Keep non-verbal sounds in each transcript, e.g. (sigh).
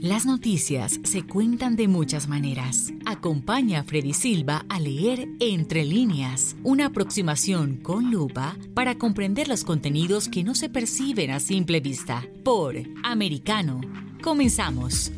Las noticias se cuentan de muchas maneras. Acompaña a Freddy Silva a leer Entre líneas, una aproximación con lupa para comprender los contenidos que no se perciben a simple vista. Por Americano. Comenzamos.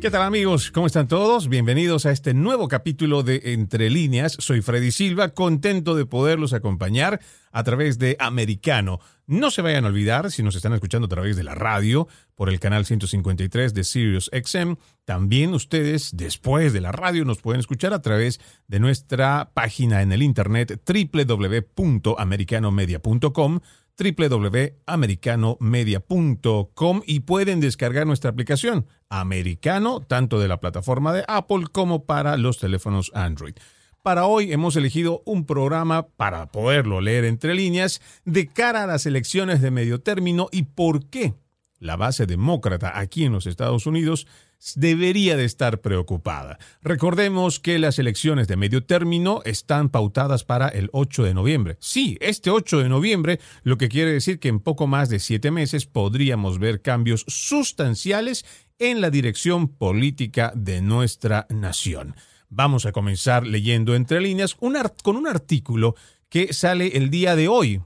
¿Qué tal amigos? ¿Cómo están todos? Bienvenidos a este nuevo capítulo de Entre líneas. Soy Freddy Silva, contento de poderlos acompañar a través de Americano. No se vayan a olvidar, si nos están escuchando a través de la radio, por el canal 153 de Sirius XM, también ustedes después de la radio nos pueden escuchar a través de nuestra página en el internet www.americanomedia.com www.americanomedia.com y pueden descargar nuestra aplicación Americano, tanto de la plataforma de Apple como para los teléfonos Android. Para hoy hemos elegido un programa para poderlo leer entre líneas de cara a las elecciones de medio término y por qué la base demócrata aquí en los Estados Unidos debería de estar preocupada. Recordemos que las elecciones de medio término están pautadas para el 8 de noviembre. Sí, este 8 de noviembre, lo que quiere decir que en poco más de siete meses podríamos ver cambios sustanciales en la dirección política de nuestra nación. Vamos a comenzar leyendo entre líneas con un artículo que sale el día de hoy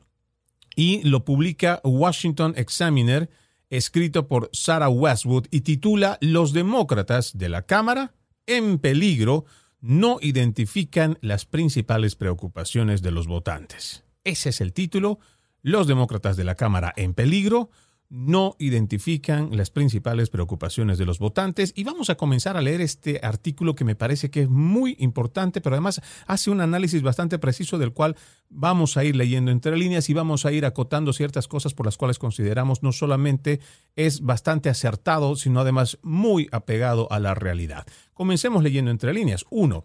y lo publica Washington Examiner escrito por Sarah Westwood y titula Los demócratas de la Cámara en peligro no identifican las principales preocupaciones de los votantes. Ese es el título. Los demócratas de la Cámara en peligro no identifican las principales preocupaciones de los votantes y vamos a comenzar a leer este artículo que me parece que es muy importante, pero además hace un análisis bastante preciso del cual vamos a ir leyendo entre líneas y vamos a ir acotando ciertas cosas por las cuales consideramos no solamente es bastante acertado, sino además muy apegado a la realidad. Comencemos leyendo entre líneas. Uno,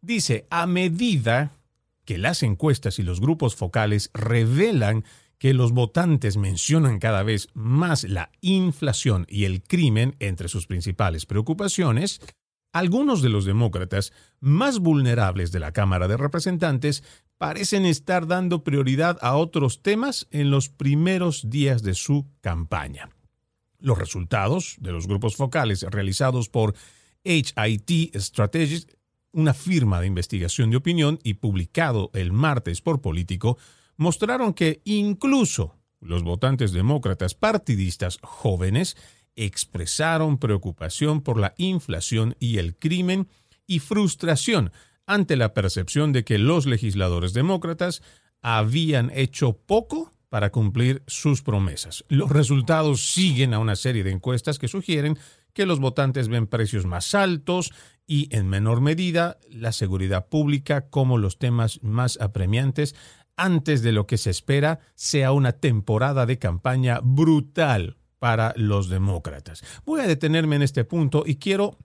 dice, a medida que las encuestas y los grupos focales revelan que los votantes mencionan cada vez más la inflación y el crimen entre sus principales preocupaciones, algunos de los demócratas más vulnerables de la Cámara de Representantes parecen estar dando prioridad a otros temas en los primeros días de su campaña. Los resultados de los grupos focales realizados por HIT Strategies, una firma de investigación de opinión y publicado el martes por Político, mostraron que incluso los votantes demócratas partidistas jóvenes expresaron preocupación por la inflación y el crimen y frustración ante la percepción de que los legisladores demócratas habían hecho poco para cumplir sus promesas. Los resultados siguen a una serie de encuestas que sugieren que los votantes ven precios más altos y, en menor medida, la seguridad pública como los temas más apremiantes antes de lo que se espera sea una temporada de campaña brutal para los demócratas. Voy a detenerme en este punto y quiero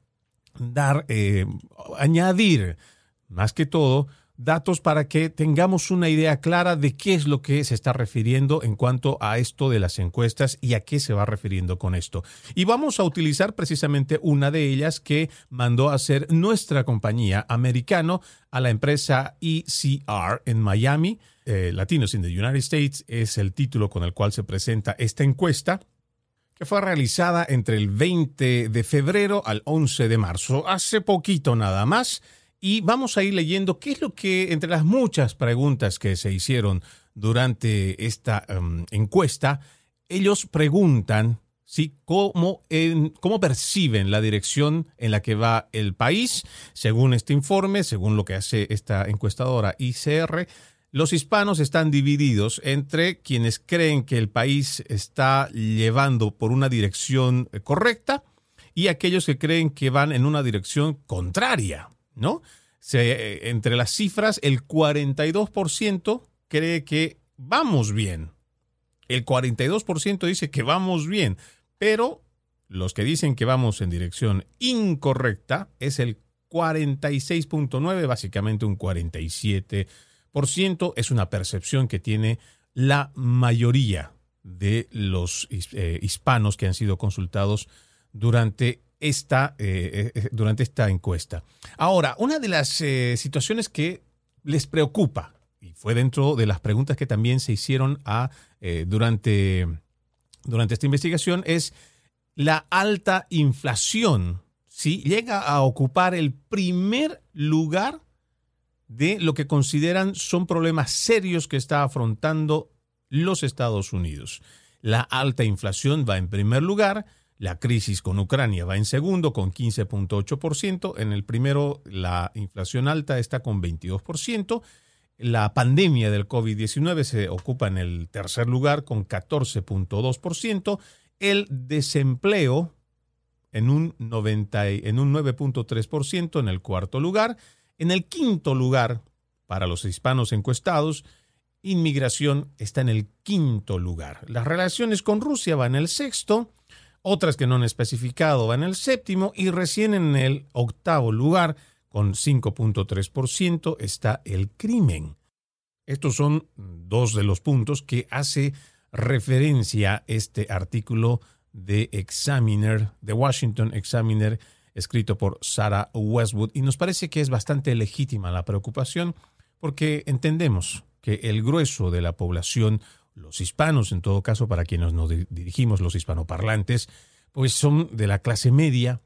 dar, eh, añadir, más que todo, datos para que tengamos una idea clara de qué es lo que se está refiriendo en cuanto a esto de las encuestas y a qué se va refiriendo con esto. Y vamos a utilizar precisamente una de ellas que mandó a hacer nuestra compañía americano a la empresa ECR en Miami. Eh, Latinos in the United States es el título con el cual se presenta esta encuesta que fue realizada entre el 20 de febrero al 11 de marzo, hace poquito nada más y vamos a ir leyendo qué es lo que, entre las muchas preguntas que se hicieron durante esta em, encuesta, ellos preguntan ¿sí? ¿Cómo, cómo perciben la dirección en la que va el país. Según este informe, según lo que hace esta encuestadora ICR, los hispanos están divididos entre quienes creen que el país está llevando por una dirección correcta y aquellos que creen que van en una dirección contraria. ¿no? Se, entre las cifras, el 42% cree que vamos bien. El 42% dice que vamos bien, pero los que dicen que vamos en dirección incorrecta es el 46.9, básicamente un 47%. Es una percepción que tiene la mayoría de los eh, hispanos que han sido consultados durante esta, eh, eh, durante esta encuesta. Ahora, una de las situaciones que les preocupa, y fue dentro de las preguntas que también se hicieron a, durante, durante esta investigación, es la alta inflación, ¿sí? llega a ocupar el primer lugar de lo que consideran son problemas serios que está afrontando los Estados Unidos. La alta inflación va en primer lugar, la crisis con Ucrania va en segundo con 15.8%, en el primero la inflación alta está con 22%, la pandemia del COVID-19 se ocupa en el tercer lugar con 14.2%, el desempleo en un, en un 9.3% en el cuarto lugar, en el quinto lugar para los hispanos encuestados, inmigración está en el quinto lugar. Las relaciones con Rusia van en el sexto, otras que no han especificado van en el séptimo y recién en el octavo lugar, con 5.3%, está el crimen. Estos son dos de los puntos que hace referencia este artículo de Examiner, de Washington Examiner, escrito por Sarah Westwood, y nos parece que es bastante legítima la preocupación porque entendemos que el grueso de la población, los hispanos en todo caso, para quienes nos dirigimos, los hispanoparlantes, pues son de la clase media,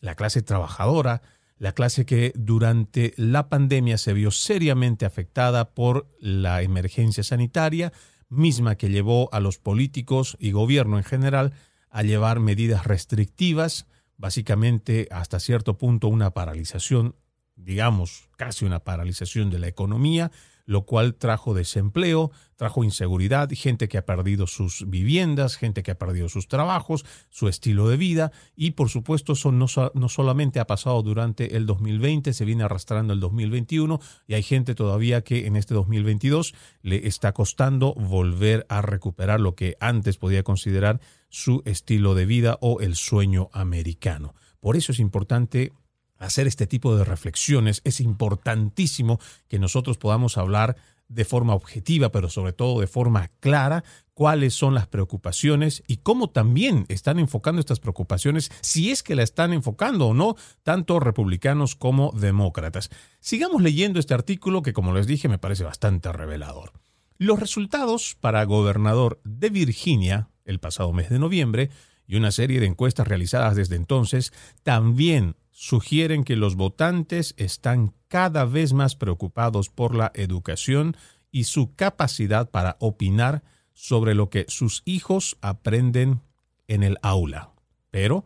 la clase trabajadora, la clase que durante la pandemia se vio seriamente afectada por la emergencia sanitaria, misma que llevó a los políticos y gobierno en general a llevar medidas restrictivas, básicamente hasta cierto punto una paralización, digamos, casi una paralización de la economía, lo cual trajo desempleo, trajo inseguridad, gente que ha perdido sus viviendas, gente que ha perdido sus trabajos, su estilo de vida y por supuesto eso no, no solamente ha pasado durante el 2020, se viene arrastrando el 2021 y hay gente todavía que en este 2022 le está costando volver a recuperar lo que antes podía considerar su estilo de vida o el sueño americano. Por eso es importante hacer este tipo de reflexiones, es importantísimo que nosotros podamos hablar de forma objetiva, pero sobre todo de forma clara, cuáles son las preocupaciones y cómo también están enfocando estas preocupaciones, si es que la están enfocando o no, tanto republicanos como demócratas. Sigamos leyendo este artículo que, como les dije, me parece bastante revelador. Los resultados para gobernador de Virginia el pasado mes de noviembre y una serie de encuestas realizadas desde entonces también sugieren que los votantes están cada vez más preocupados por la educación y su capacidad para opinar sobre lo que sus hijos aprenden en el aula. Pero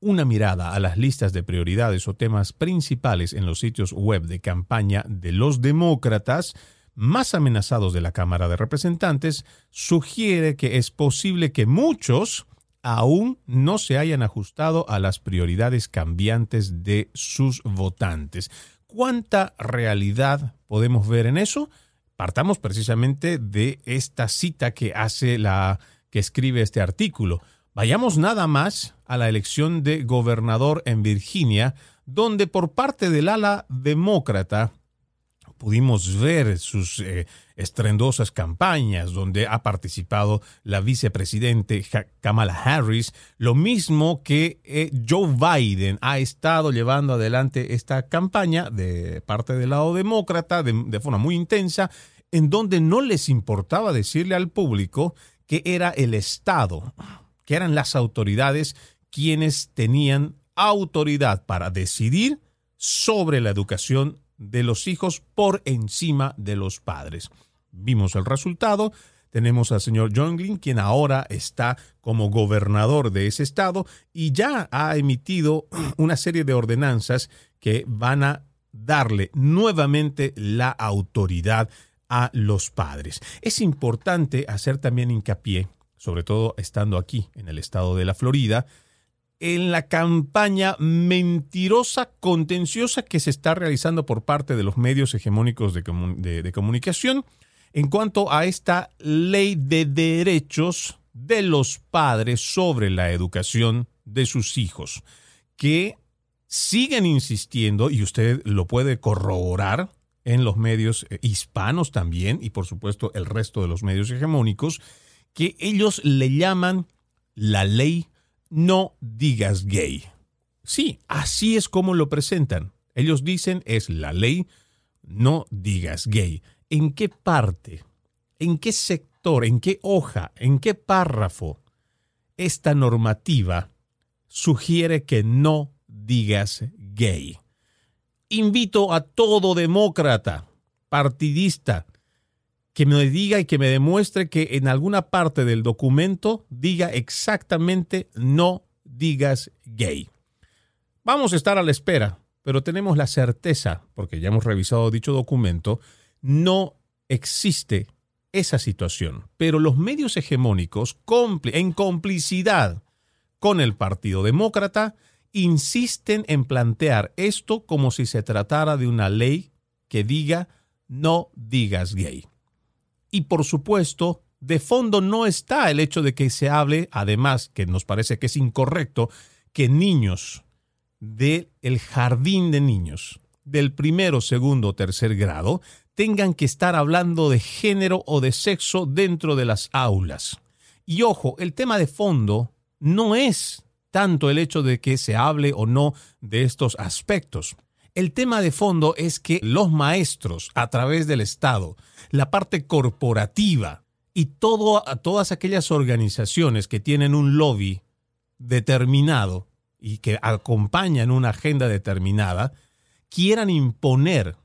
una mirada a las listas de prioridades o temas principales en los sitios web de campaña de los demócratas más amenazados de la Cámara de Representantes sugiere que es posible que muchos aún no se hayan ajustado a las prioridades cambiantes de sus votantes. ¿Cuánta realidad podemos ver en eso? Partamos precisamente de esta cita que hace la que escribe este artículo. Vayamos nada más a la elección de gobernador en Virginia, donde por parte del ala demócrata pudimos ver sus eh, estrendosas campañas donde ha participado la vicepresidente Kamala Harris, lo mismo que eh, Joe Biden ha estado llevando adelante esta campaña de parte del lado demócrata de, forma muy intensa, en donde no les importaba decirle al público que era el Estado, que eran las autoridades quienes tenían autoridad para decidir sobre la educación de los hijos por encima de los padres. Vimos el resultado. Tenemos al señor Jonglin, quien ahora está como gobernador de ese estado y ya ha emitido (clears throat) una serie de ordenanzas que van a darle nuevamente la autoridad a los padres. Es importante hacer también hincapié, sobre todo estando aquí en el estado de la Florida, en la campaña mentirosa, contenciosa que se está realizando por parte de los medios hegemónicos de, comunicación en cuanto a esta ley de derechos de los padres sobre la educación de sus hijos, que siguen insistiendo, y usted lo puede corroborar en los medios eh, hispanos también, y por supuesto el resto de los medios hegemónicos, que ellos le llaman la ley no digas gay. Sí, así es como lo presentan. Ellos dicen es la ley, no digas gay. ¿En qué parte? ¿En qué sector? ¿En qué hoja? ¿En qué párrafo? Esta normativa sugiere que no digas gay. Invito a todo demócrata, partidista, que me diga y que me demuestre que en alguna parte del documento diga exactamente no digas gay. Vamos a estar a la espera, pero tenemos la certeza, porque ya hemos revisado dicho documento, no existe esa situación. Pero los medios hegemónicos, en complicidad con el Partido Demócrata, insisten en plantear esto como si se tratara de una ley que diga no digas gay. Y por supuesto, de fondo no está el hecho de que se hable, además, que nos parece que es incorrecto, que niños del jardín de niños, del primero, segundo, tercer grado, tengan que estar hablando de género o de sexo dentro de las aulas. Y ojo, el tema de fondo no es tanto el hecho de que se hable o no de estos aspectos. El tema de fondo es que los maestros, a través del Estado, la parte corporativa y todas aquellas organizaciones que tienen un lobby determinado y que acompañan una agenda determinada, quieran imponer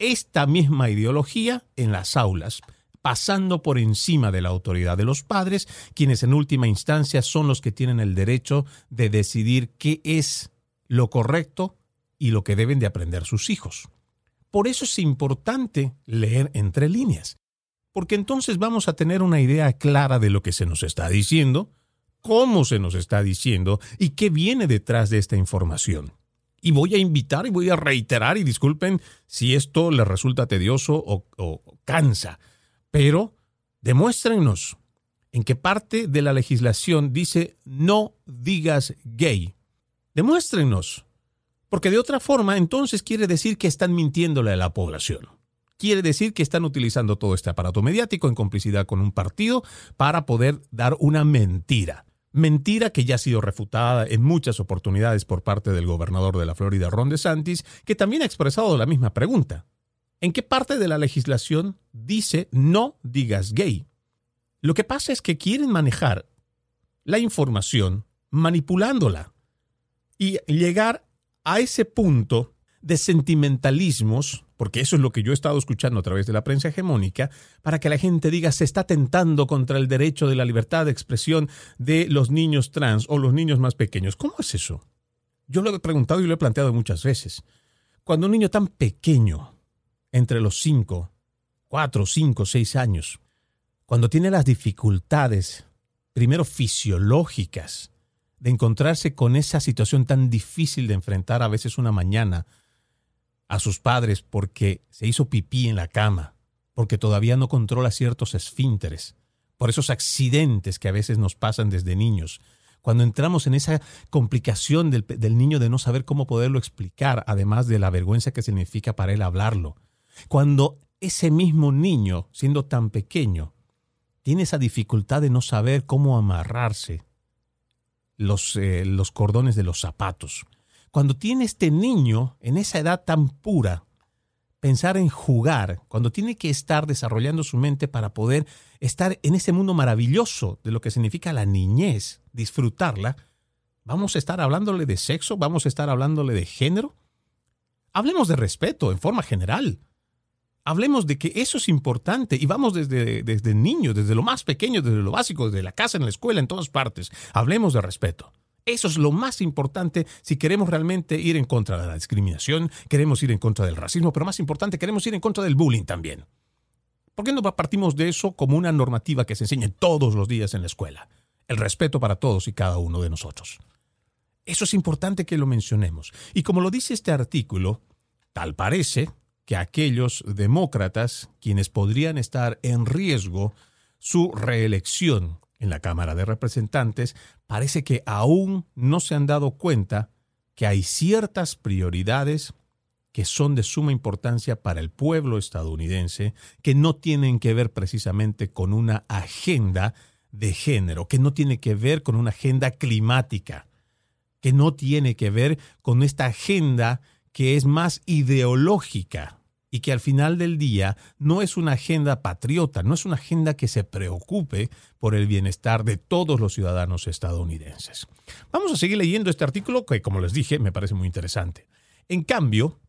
esta misma ideología en las aulas, pasando por encima de la autoridad de los padres, quienes en última instancia son los que tienen el derecho de decidir qué es lo correcto y lo que deben de aprender sus hijos. Por eso es importante leer entre líneas, porque entonces vamos a tener una idea clara de lo que se nos está diciendo, cómo se nos está diciendo y qué viene detrás de esta información. Y voy a invitar y voy a reiterar, y disculpen si esto les resulta tedioso o, cansa, pero demuéstrenos en qué parte de la legislación dice no digas gay. Demuéstrenos. Porque de otra forma, entonces quiere decir que están mintiéndole a la población. Quiere decir que están utilizando todo este aparato mediático en complicidad con un partido para poder dar una mentira. Mentira que ya ha sido refutada en muchas oportunidades por parte del gobernador de la Florida, Ron DeSantis, que también ha expresado la misma pregunta. ¿En qué parte de la legislación dice no digas gay? Lo que pasa es que quieren manejar la información manipulándola y llegar a ese punto de sentimentalismos porque eso es lo que yo he estado escuchando a través de la prensa hegemónica, para que la gente diga se está tentando contra el derecho de la libertad de expresión de los niños trans o los niños más pequeños. ¿Cómo es eso? Yo lo he preguntado y lo he planteado muchas veces. Cuando un niño tan pequeño, entre los 5, 4, 5, 6 años, cuando tiene las dificultades, primero fisiológicas, de encontrarse con esa situación tan difícil de enfrentar a veces una mañana, a sus padres porque se hizo pipí en la cama, porque todavía no controla ciertos esfínteres, por esos accidentes que a veces nos pasan desde niños. Cuando entramos en esa complicación del, del niño de no saber cómo poderlo explicar, además de la vergüenza que significa para él hablarlo. Cuando ese mismo niño, siendo tan pequeño, tiene esa dificultad de no saber cómo amarrarse los, eh, los cordones de los zapatos cuando tiene este niño en esa edad tan pura, pensar en jugar, cuando tiene que estar desarrollando su mente para poder estar en ese mundo maravilloso de lo que significa la niñez, disfrutarla, vamos a estar hablándole de sexo, vamos a estar hablándole de género. Hablemos de respeto en forma general. Hablemos de que eso es importante y vamos desde, desde niños, desde lo más pequeño, desde lo básico, desde la casa, en la escuela, en todas partes. Hablemos de respeto. Eso es lo más importante si queremos realmente ir en contra de la discriminación, queremos ir en contra del racismo, pero más importante, queremos ir en contra del bullying también. ¿Por qué no partimos de eso como una normativa que se enseñe todos los días en la escuela? El respeto para todos y cada uno de nosotros. Eso es importante que lo mencionemos. Y como lo dice este artículo, tal parece que aquellos demócratas, quienes podrían estar en riesgo su reelección en la Cámara de Representantes, parece que aún no se han dado cuenta que hay ciertas prioridades que son de suma importancia para el pueblo estadounidense, que no tienen que ver precisamente con una agenda de género, que no tiene que ver con una agenda climática, que no tiene que ver con esta agenda que es más ideológica y que al final del día no es una agenda patriota, no es una agenda que se preocupe por el bienestar de todos los ciudadanos estadounidenses. Vamos a seguir leyendo este artículo que, como les dije, me parece muy interesante. En cambio,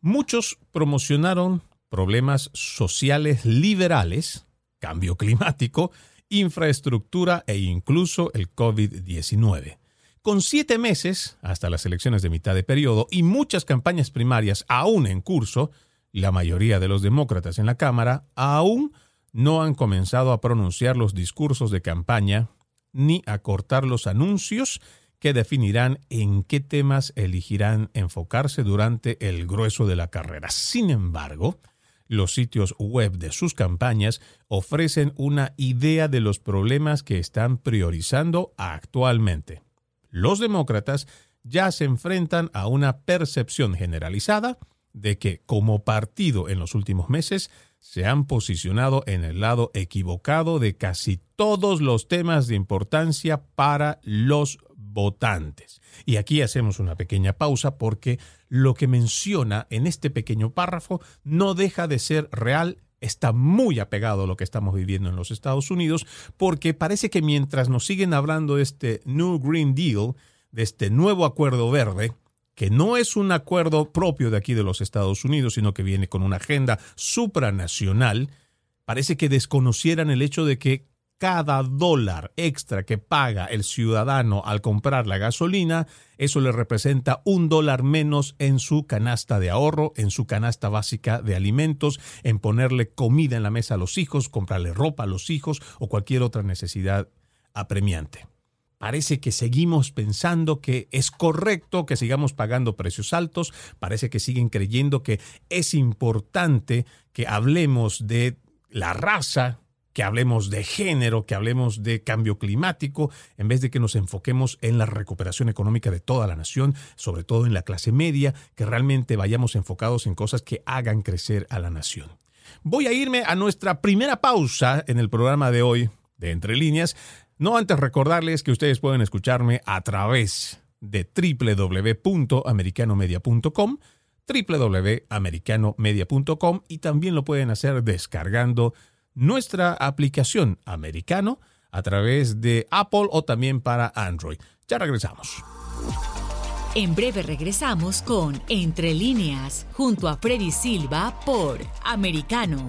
muchos promocionaron problemas sociales liberales, cambio climático, infraestructura e incluso el COVID-19. Con siete meses hasta las elecciones de mitad de periodo y muchas campañas primarias aún en curso, la mayoría de los demócratas en la Cámara aún no han comenzado a pronunciar los discursos de campaña ni a cortar los anuncios que definirán en qué temas elegirán enfocarse durante el grueso de la carrera. Sin embargo, los sitios web de sus campañas ofrecen una idea de los problemas que están priorizando actualmente. Los demócratas ya se enfrentan a una percepción generalizada de que como partido en los últimos meses se han posicionado en el lado equivocado de casi todos los temas de importancia para los votantes. Y aquí hacemos una pequeña pausa porque lo que menciona en este pequeño párrafo no deja de ser real está muy apegado a lo que estamos viviendo en los Estados Unidos, porque parece que mientras nos siguen hablando de este New Green Deal, de este nuevo acuerdo verde, que no es un acuerdo propio de aquí de los Estados Unidos, sino que viene con una agenda supranacional, parece que desconocieran el hecho de que cada dólar extra que paga el ciudadano al comprar la gasolina, eso le representa un dólar menos en su canasta de ahorro, en su canasta básica de alimentos, en ponerle comida en la mesa a los hijos, comprarle ropa a los hijos o cualquier otra necesidad apremiante. Parece que seguimos pensando que es correcto que sigamos pagando precios altos, parece que siguen creyendo que es importante que hablemos de la raza, que hablemos de género, que hablemos de cambio climático, en vez de que nos enfoquemos en la recuperación económica de toda la nación, sobre todo en la clase media, que realmente vayamos enfocados en cosas que hagan crecer a la nación. Voy a irme a nuestra primera pausa en el programa de hoy de Entre Líneas, no antes recordarles que ustedes pueden escucharme a través de www.americanomedia.com www.americanomedia.com y también lo pueden hacer descargando nuestra aplicación americano a través de Apple o también para Android. Ya regresamos. En breve regresamos con Entre líneas, junto a Freddy Silva por Americano.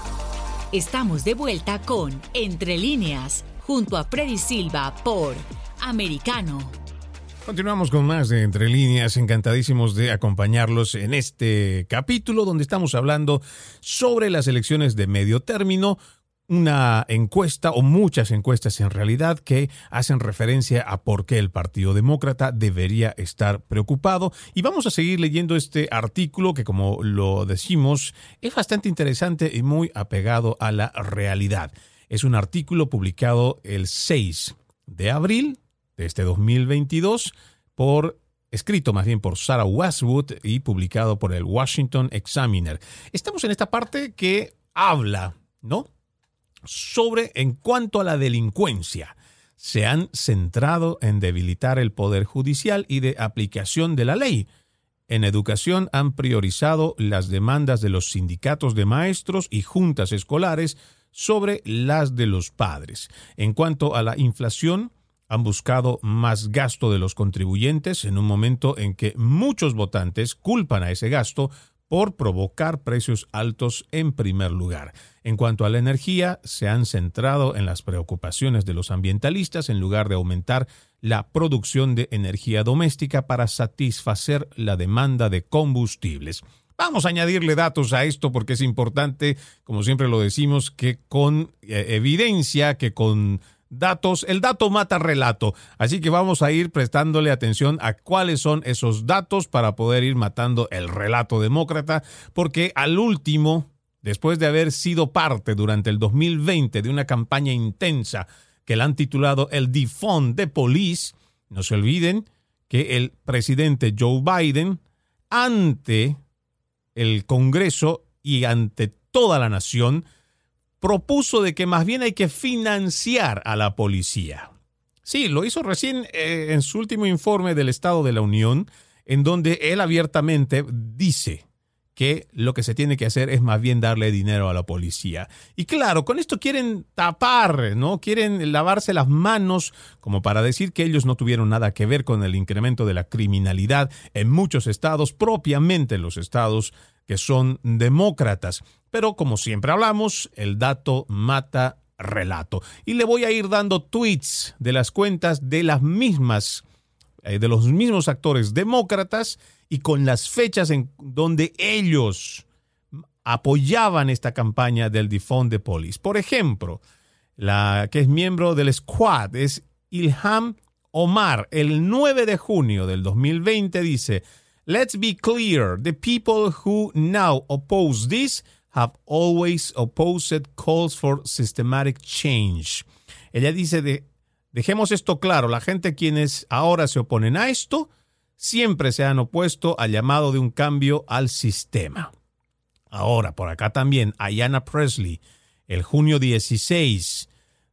Estamos de vuelta con Entre líneas, junto a Freddy Silva por Americano. Continuamos con más de Entre líneas, encantadísimos de acompañarlos en este capítulo donde estamos hablando sobre las elecciones de medio término una encuesta o muchas encuestas en realidad que hacen referencia a por qué el Partido Demócrata debería estar preocupado. Y vamos a seguir leyendo este artículo que, como lo decimos, es bastante interesante y muy apegado a la realidad. Es un artículo publicado el 6 de abril de este 2022 por escrito más bien por Sarah Westwood y publicado por el Washington Examiner. Estamos en esta parte que habla, ¿no? Sobre en cuanto a la delincuencia. Se han centrado en debilitar el poder judicial y de aplicación de la ley. En educación han priorizado las demandas de los sindicatos de maestros y juntas escolares sobre las de los padres. En cuanto a la inflación, han buscado más gasto de los contribuyentes en un momento en que muchos votantes culpan a ese gasto por provocar precios altos en primer lugar. En cuanto a la energía, se han centrado en las preocupaciones de los ambientalistas en lugar de aumentar la producción de energía doméstica para satisfacer la demanda de combustibles. Vamos a añadirle datos a esto porque es importante, como siempre lo decimos, que con eh, evidencia, que con datos, el dato mata relato. Así que vamos a ir prestándole atención a cuáles son esos datos para poder ir matando el relato demócrata, porque al último, después de haber sido parte durante el 2020 de una campaña intensa que la han titulado el Defund de Police, no se olviden que el presidente Joe Biden, ante el Congreso y ante toda la nación, propuso de que más bien hay que financiar a la policía. Sí, lo hizo recién eh, en su último informe del Estado de la Unión, en donde él abiertamente dice que lo que se tiene que hacer es más bien darle dinero a la policía. Y claro, con esto quieren tapar, ¿no? Quieren lavarse las manos como para decir que ellos no tuvieron nada que ver con el incremento de la criminalidad en muchos estados, propiamente los estados que son demócratas. Pero como siempre hablamos, el dato mata relato. Y le voy a ir dando tweets de las cuentas de las mismas, eh, de los mismos actores demócratas y con las fechas en donde ellos apoyaban esta campaña del Defund de Police. Por ejemplo, la que es miembro del Squad es Ilham Omar. El 9 de junio del 2020 dice, Let's be clear, the people who now oppose this have always opposed calls for systematic change. Ella dice de, dejemos esto claro, la gente quienes ahora se oponen a esto siempre se han opuesto al llamado de un cambio al sistema. Ahora, por acá también, Ayanna Presley, el junio 16,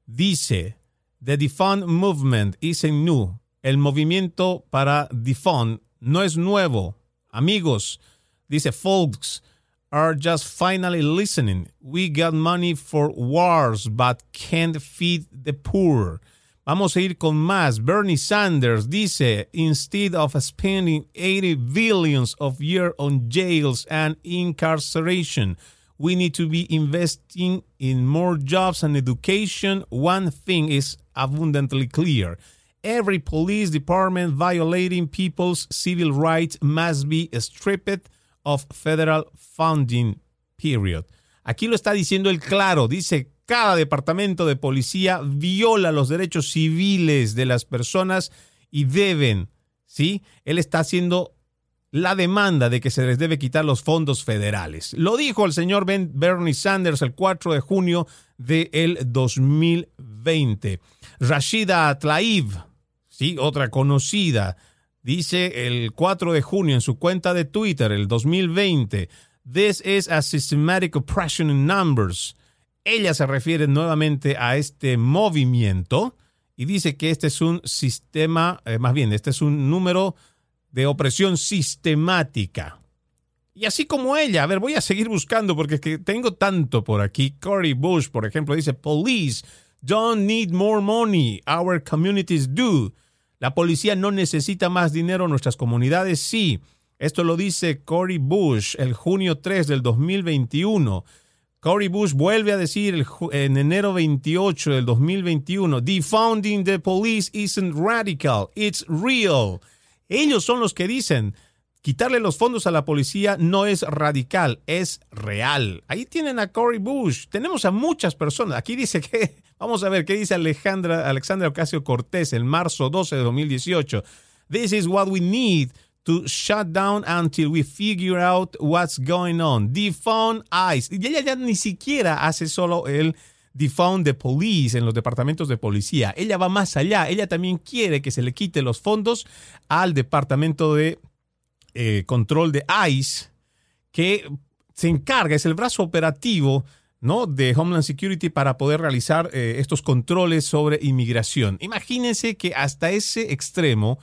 dice, The defund movement isn't new. El movimiento para defund no es nuevo. Amigos, dice folks, are just finally listening. We got money for wars, but can't feed the poor. Vamos a ir con más. Bernie Sanders dice, instead of spending 80 billions of year on jails and incarceration, we need to be investing in more jobs and education. One thing is abundantly clear. Every police department violating people's civil rights must be stripped of federal funding, period. Aquí lo está diciendo el claro, dice cada departamento de policía viola los derechos civiles de las personas y deben, ¿sí? Él está haciendo la demanda de que se les debe quitar los fondos federales. Lo dijo el señor Bernie Sanders el 4 de junio del 2020. Rashida Tlaib, ¿sí? otra conocida, dice el 4 de junio en su cuenta de Twitter, el 2020, This is a systematic oppression in numbers. Ella se refiere nuevamente a este movimiento y dice que este es un sistema, eh, más bien, este es un número de opresión sistemática. Y así como ella, a ver, voy a seguir buscando porque es que tengo tanto por aquí. Cory Bush, por ejemplo, dice, Police don't need more money, our communities do. La policía no necesita más dinero, nuestras comunidades sí. Esto lo dice Cory Bush el junio 3 del 2021. Cory Bush vuelve a decir en enero 28 del 2021, Defounding the police isn't radical, it's real. Ellos son los que dicen, quitarle los fondos a la policía no es radical, es real. Ahí tienen a Cory Bush. Tenemos a muchas personas. Aquí dice que, (laughs) vamos a ver, ¿qué dice Alejandra, Alexandra Ocasio Cortés en marzo 12 de 2018? This is what we need to shut down until we figure out what's going on. Defund ICE. Y ella ya ni siquiera hace solo el defund the police en los departamentos de policía. Ella va más allá. Ella también quiere que se le quite los fondos al departamento de eh, control de ICE que se encarga, es el brazo operativo ¿no? de Homeland Security para poder realizar eh, estos controles sobre inmigración. Imagínense que hasta ese extremo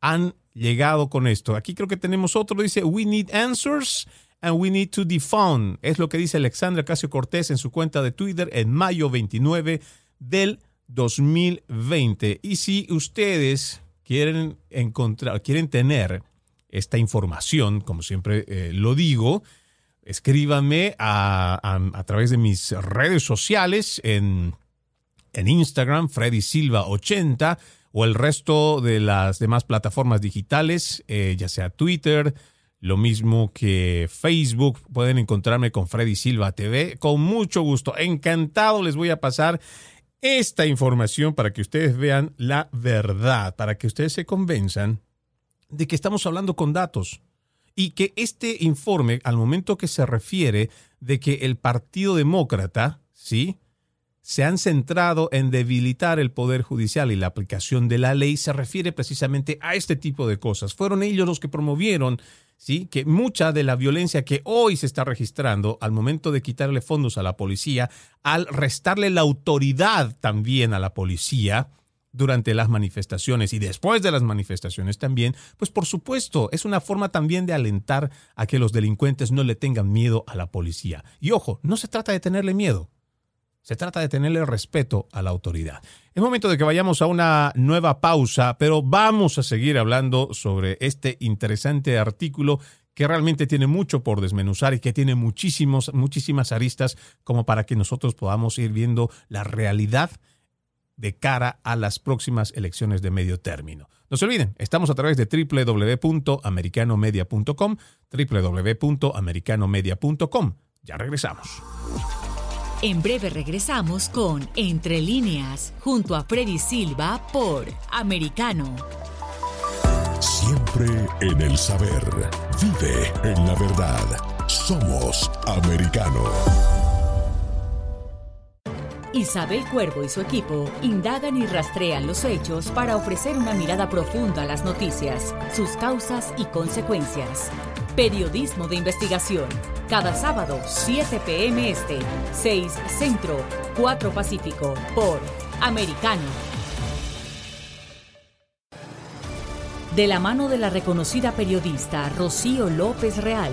han llegado con esto. Aquí creo que tenemos otro, dice, we need answers and we need to defund. Es lo que dice Alexandra Casio Cortés en su cuenta de Twitter en mayo 29 del 2020. Y si ustedes quieren encontrar, quieren tener esta información, como siempre eh, lo digo, escríbanme a, través de mis redes sociales en, en Instagram, Freddy Silva 80 o el resto de las demás plataformas digitales, eh, ya sea Twitter, lo mismo que Facebook. Pueden encontrarme con Freddy Silva TV. Con mucho gusto. Encantado les voy a pasar esta información para que ustedes vean la verdad, para que ustedes se convenzan de que estamos hablando con datos y que este informe, al momento que se refiere de que el Partido Demócrata, ¿sí? se han centrado en debilitar el poder judicial y la aplicación de la ley se refiere precisamente a este tipo de cosas. Fueron ellos los que promovieron ¿sí? que mucha de la violencia que hoy se está registrando al momento de quitarle fondos a la policía, al restarle la autoridad también a la policía, durante las manifestaciones y después de las manifestaciones también, pues por supuesto es una forma también de alentar a que los delincuentes no le tengan miedo a la policía. Y ojo, no se trata de tenerle miedo, se trata de tenerle respeto a la autoridad. Es momento de que vayamos a una nueva pausa, pero vamos a seguir hablando sobre este interesante artículo que realmente tiene mucho por desmenuzar y que tiene muchísimos, muchísimas aristas como para que nosotros podamos ir viendo la realidad de cara a las próximas elecciones de medio término. No se olviden, estamos a través de www.americanomedia.com, www.americanomedia.com. Ya regresamos. En breve regresamos con Entre líneas, junto a Freddy Silva por Americano. Siempre en el saber. Vive en la verdad. Somos Americano. Isabel Cuervo y su equipo indagan y rastrean los hechos para ofrecer una mirada profunda a las noticias, sus causas y consecuencias. Periodismo de investigación. Cada sábado, 7 p.m. Este, 6 Centro, 4 Pacífico, por Americano. De la mano de la reconocida periodista Rocío López Real,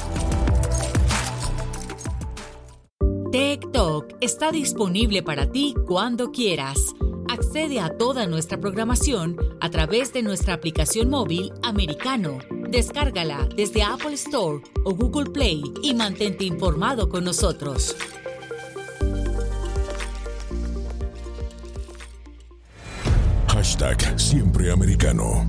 Está disponible para ti cuando quieras. Accede a toda nuestra programación a través de nuestra aplicación móvil americano. Descárgala desde Apple Store o Google Play y mantente informado con nosotros. Hashtag Siempre Americano.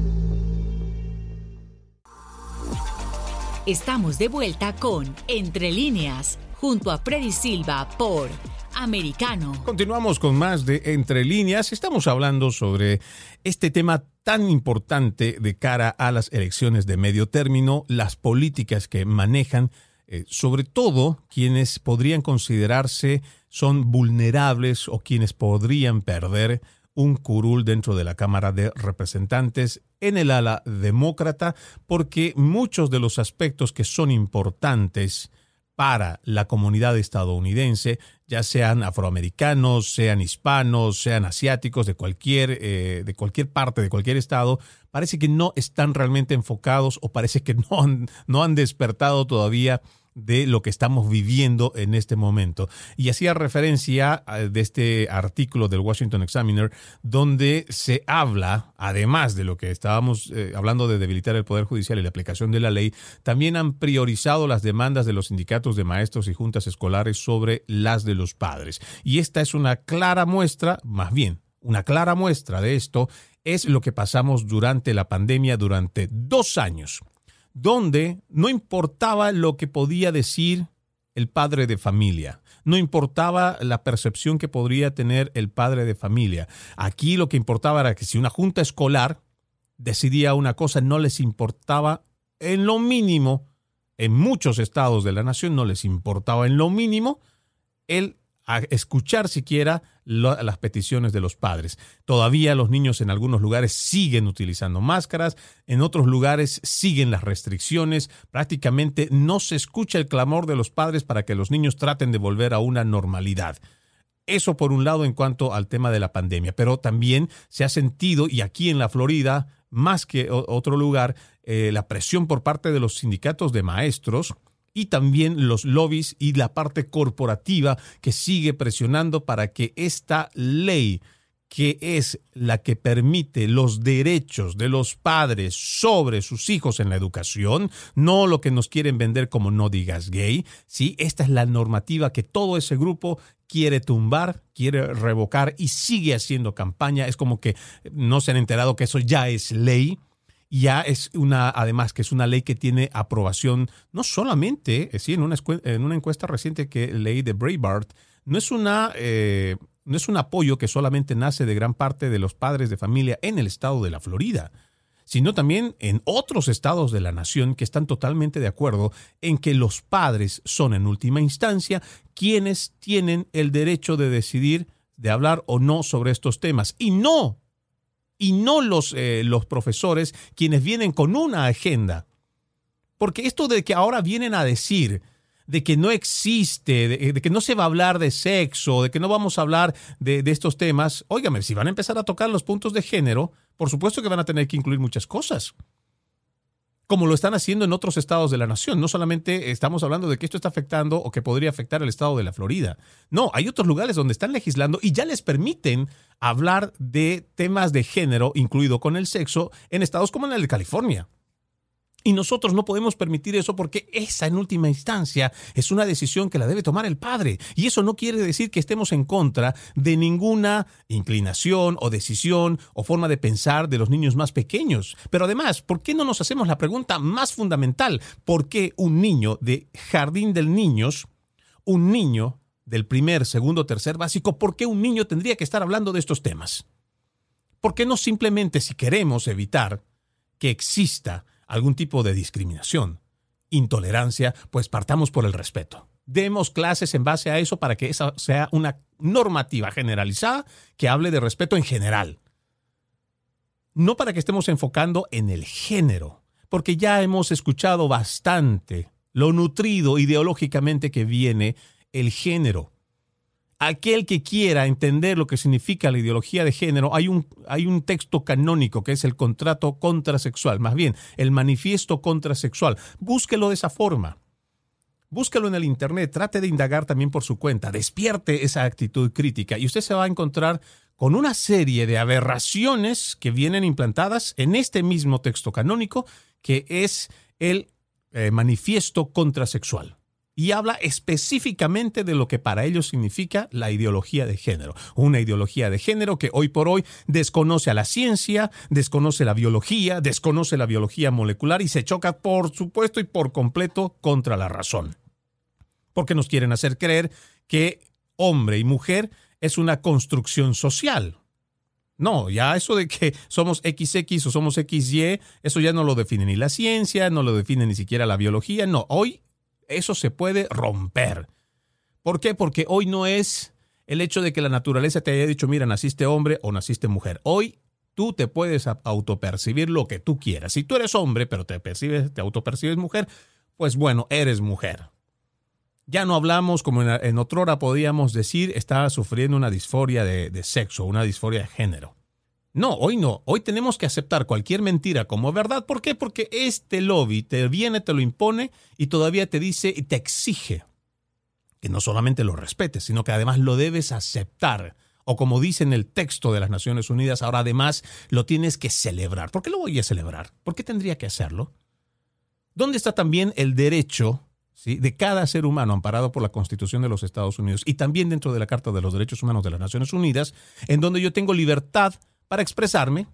Estamos de vuelta con Entre líneas junto a Freddy Silva por Americano. Continuamos con más de Entre líneas. Estamos hablando sobre este tema tan importante de cara a las elecciones de medio término, las políticas que manejan, eh, sobre todo quienes podrían considerarse son vulnerables o quienes podrían perder un curul dentro de la Cámara de Representantes en el ala demócrata, porque muchos de los aspectos que son importantes para la comunidad estadounidense, ya sean afroamericanos, sean hispanos, sean asiáticos, de cualquier, eh, de cualquier parte, de cualquier estado, parece que no están realmente enfocados o parece que no han, no han despertado todavía de lo que estamos viviendo en este momento. Y hacía referencia de este artículo del Washington Examiner, donde se habla, además de lo que estábamos eh, hablando de debilitar el Poder Judicial y la aplicación de la ley, también han priorizado las demandas de los sindicatos de maestros y juntas escolares sobre las de los padres. Y esta es una clara muestra, más bien, una clara muestra de esto es lo que pasamos durante la pandemia durante dos años donde no importaba lo que podía decir el padre de familia. No importaba la percepción que podría tener el padre de familia. Aquí lo que importaba era que si una junta escolar decidía una cosa, no les importaba en lo mínimo, en muchos estados de la nación no les importaba en lo mínimo el a escuchar siquiera las peticiones de los padres. Todavía los niños en algunos lugares siguen utilizando máscaras, en otros lugares siguen las restricciones, prácticamente no se escucha el clamor de los padres para que los niños traten de volver a una normalidad. Eso por un lado en cuanto al tema de la pandemia, pero también se ha sentido, y aquí en la Florida, más que otro lugar, eh, la presión por parte de los sindicatos de maestros, y también los lobbies y la parte corporativa que sigue presionando para que esta ley que es la que permite los derechos de los padres sobre sus hijos en la educación, no lo que nos quieren vender como no digas gay, ¿sí? Esta es la normativa que todo ese grupo quiere tumbar, quiere revocar y sigue haciendo campaña. Es como que no se han enterado que eso ya es ley ya es una, además que es una ley que tiene aprobación, no solamente, eh, sí, en una, en una encuesta reciente que leí de Breitbart, no es una... Eh, no es un apoyo que solamente nace de gran parte de los padres de familia en el estado de la Florida, sino también en otros estados de la nación que están totalmente de acuerdo en que los padres son en última instancia quienes tienen el derecho de decidir de hablar o no sobre estos temas. Y no y no los, eh, los profesores quienes vienen con una agenda. Porque esto de que ahora vienen a decir de que no existe, de, que no se va a hablar de sexo, de que no vamos a hablar de, de estos temas, óigame, si van a empezar a tocar los puntos de género, por supuesto que van a tener que incluir muchas cosas como lo están haciendo en otros estados de la nación. No solamente estamos hablando de que esto está afectando o que podría afectar al estado de la Florida. No, hay otros lugares donde están legislando y ya les permiten hablar de temas de género, incluido con el sexo, en estados como el de California. Y nosotros no podemos permitir eso porque esa en última instancia es una decisión que la debe tomar el padre. Y eso no quiere decir que estemos en contra de ninguna inclinación o decisión o forma de pensar de los niños más pequeños. Pero además, ¿por qué no nos hacemos la pregunta más fundamental? ¿Por qué un niño de jardín de niños, un niño del primer, segundo, tercer básico, por qué un niño tendría que estar hablando de estos temas? ¿Por qué no simplemente si queremos evitar que exista algún tipo de discriminación, intolerancia, pues partamos por el respeto. Demos clases en base a eso para que esa sea una normativa generalizada que hable de respeto en general. No para que estemos enfocando en el género, porque ya hemos escuchado bastante lo nutrido ideológicamente que viene el género aquel que quiera entender lo que significa la ideología de género, hay un, hay un texto canónico que es el contrato contrasexual, más bien el manifiesto contrasexual. Búsquelo de esa forma. Búsquelo en el Internet, trate de indagar también por su cuenta, despierte esa actitud crítica y usted se va a encontrar con una serie de aberraciones que vienen implantadas en este mismo texto canónico, que es el eh, manifiesto contrasexual y habla específicamente de lo que para ellos significa la ideología de género. Una ideología de género que hoy por hoy desconoce a la ciencia, desconoce la biología, desconoce la biología molecular y se choca por supuesto y por completo contra la razón. Porque nos quieren hacer creer que hombre y mujer es una construcción social. No, ya eso de que somos XX o somos XY, eso ya no lo define ni la ciencia, no lo define ni siquiera la biología. No, hoy eso se puede romper. ¿Por qué? Porque hoy no es el hecho de que la naturaleza te haya dicho, mira, naciste hombre o naciste mujer. Hoy tú te puedes autopercibir lo que tú quieras. Si tú eres hombre, pero te percibes, te autopercibes mujer, pues bueno, eres mujer. Ya no hablamos como en, otra hora podíamos decir, estaba sufriendo una disforia de, de sexo, una disforia de género. No, hoy no. Hoy tenemos que aceptar cualquier mentira como verdad. ¿Por qué? Porque este lobby te viene, te lo impone y todavía te dice y te exige que no solamente lo respetes, sino que además lo debes aceptar. O como dice en el texto de las Naciones Unidas, ahora además lo tienes que celebrar. ¿Por qué lo voy a celebrar? ¿Por qué tendría que hacerlo? ¿Dónde está también el derecho de cada ser humano amparado por la Constitución de los Estados Unidos y también dentro de la Carta de los Derechos Humanos de las Naciones Unidas, en donde yo tengo libertad para expresarme,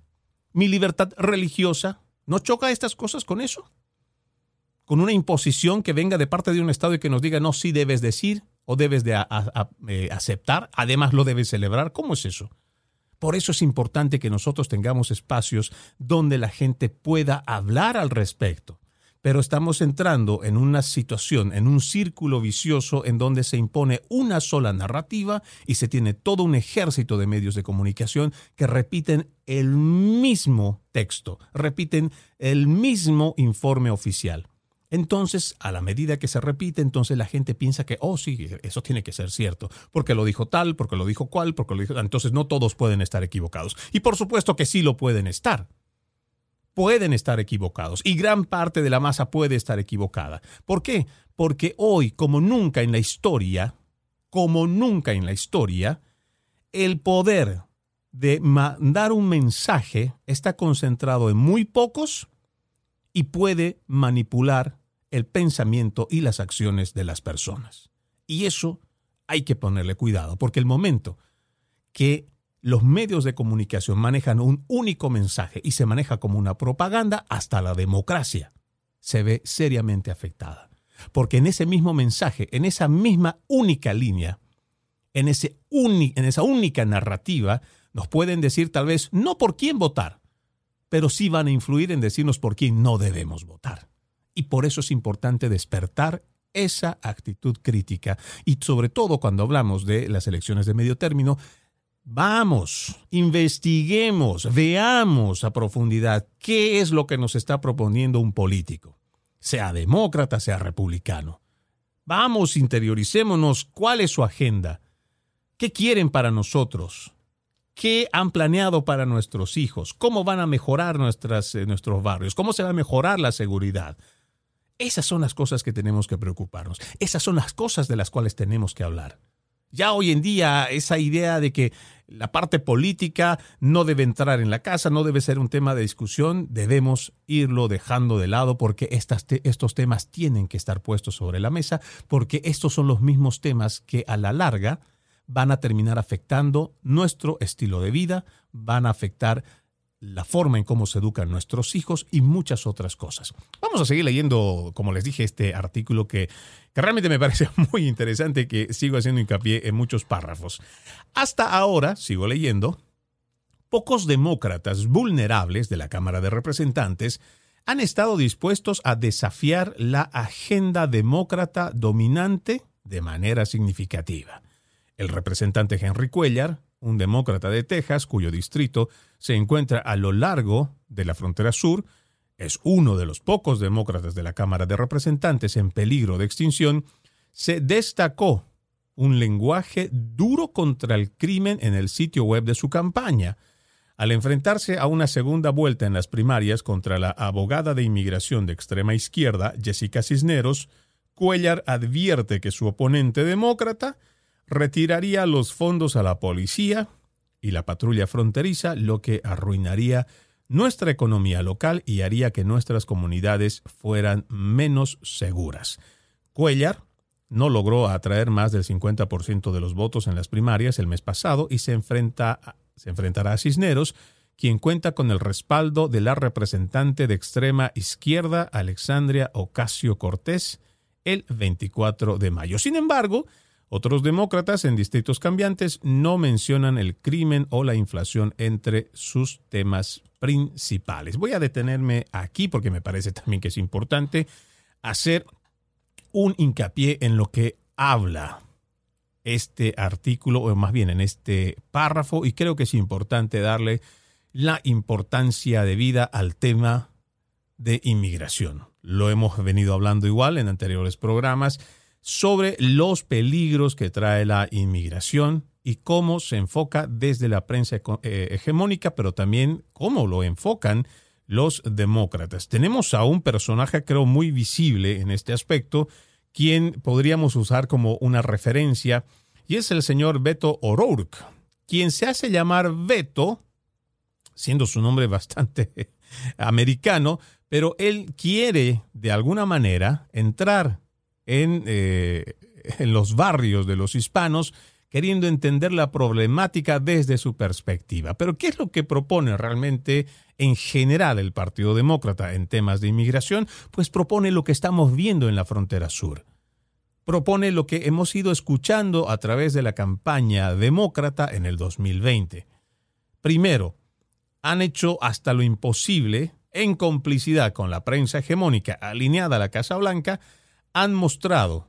mi libertad religiosa? ¿No choca estas cosas con eso? con una imposición que venga de parte de un Estado y que nos diga, no, sí debes decir o debes de eh, aceptar, además lo debes celebrar. ¿Cómo es eso? Por eso es importante que nosotros tengamos espacios donde la gente pueda hablar al respecto. Pero estamos entrando en una situación, en un círculo vicioso en donde se impone una sola narrativa y se tiene todo un ejército de medios de comunicación que repiten el mismo texto, repiten el mismo informe oficial. Entonces, a la medida que se repite, entonces la gente piensa que, oh, sí, eso tiene que ser cierto, porque lo dijo tal, porque lo dijo cual, porque lo dijo... Entonces, no todos pueden estar equivocados. Y por supuesto que sí lo pueden estar. Pueden estar equivocados. Y gran parte de la masa puede estar equivocada. ¿Por qué? Porque hoy, como nunca en la historia, como nunca en la historia, el poder de mandar un mensaje está concentrado en muy pocos y puede manipular el pensamiento y las acciones de las personas. Y eso hay que ponerle cuidado, porque el momento que los medios de comunicación manejan un único mensaje y se maneja como una propaganda, hasta la democracia se ve seriamente afectada. Porque en ese mismo mensaje, en esa misma única línea, en, ese en esa única narrativa, nos pueden decir tal vez no por quién votar, pero sí van a influir en decirnos por quién no debemos votar. Y por eso es importante despertar esa actitud crítica. Y sobre todo cuando hablamos de las elecciones de medio término, vamos, investiguemos, veamos a profundidad qué es lo que nos está proponiendo un político, sea demócrata, sea republicano. Vamos, interioricémonos cuál es su agenda, qué quieren para nosotros, qué han planeado para nuestros hijos, cómo van a mejorar eh, nuestros barrios, cómo se va a mejorar la seguridad. Esas son las cosas que tenemos que preocuparnos. Esas son las cosas de las cuales tenemos que hablar. Ya hoy en día esa idea de que la parte política no debe entrar en la casa, no debe ser un tema de discusión, debemos irlo dejando de lado porque estos temas tienen que estar puestos sobre la mesa, porque estos son los mismos temas que a la larga van a terminar afectando nuestro estilo de vida, van a afectar la forma en cómo se educan nuestros hijos y muchas otras cosas. Vamos a seguir leyendo, como les dije, este artículo que, realmente me (laughs) parece muy interesante, que sigo haciendo hincapié en muchos párrafos. Hasta ahora, sigo leyendo, pocos demócratas vulnerables de la Cámara de Representantes han estado dispuestos a desafiar la agenda demócrata dominante de manera significativa. El representante Henry Cuellar, un demócrata de Texas cuyo distrito se encuentra a lo largo de la frontera sur, es uno de los pocos demócratas de la Cámara de Representantes en peligro de extinción, se destacó un lenguaje duro contra el crimen en el sitio web de su campaña. Al enfrentarse a una segunda vuelta en las primarias contra la abogada de inmigración de extrema izquierda, Jessica Cisneros, Cuellar advierte que su oponente demócrata retiraría los fondos a la policía y la patrulla fronteriza, lo que arruinaría nuestra economía local y haría que nuestras comunidades fueran menos seguras. Cuellar no logró atraer más del 50% de los votos en las primarias el mes pasado y se, enfrenta, se enfrentará a Cisneros, quien cuenta con el respaldo de la representante de extrema izquierda Alexandria Ocasio Cortés el 24 de mayo. Sin embargo, Otros demócratas en distritos cambiantes no mencionan el crimen o la inflación entre sus temas principales. Voy a detenerme aquí porque me parece también que es importante hacer un hincapié en lo que habla este artículo, o más bien en este párrafo, y creo que es importante darle la importancia de vida al tema de inmigración. Lo hemos venido hablando igual en anteriores programas sobre los peligros que trae la inmigración y cómo se enfoca desde la prensa eh, hegemónica, pero también cómo lo enfocan los demócratas. Tenemos a un personaje, creo, muy visible en este aspecto, quien podríamos usar como una referencia, y es el señor Beto O'Rourke, quien se hace llamar Beto, siendo su nombre bastante (laughs) americano, pero él quiere de alguna manera entrar en, eh, en los barrios de los hispanos, queriendo entender la problemática desde su perspectiva. Pero ¿qué es lo que propone realmente en general el Partido Demócrata en temas de inmigración? Pues propone lo que estamos viendo en la frontera sur. Propone lo que hemos ido escuchando a través de la campaña demócrata en el 2020. Primero, han hecho hasta lo imposible, en complicidad con la prensa hegemónica alineada a la Casa Blanca, han mostrado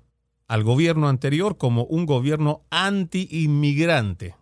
al gobierno anterior como un gobierno anti-inmigrante,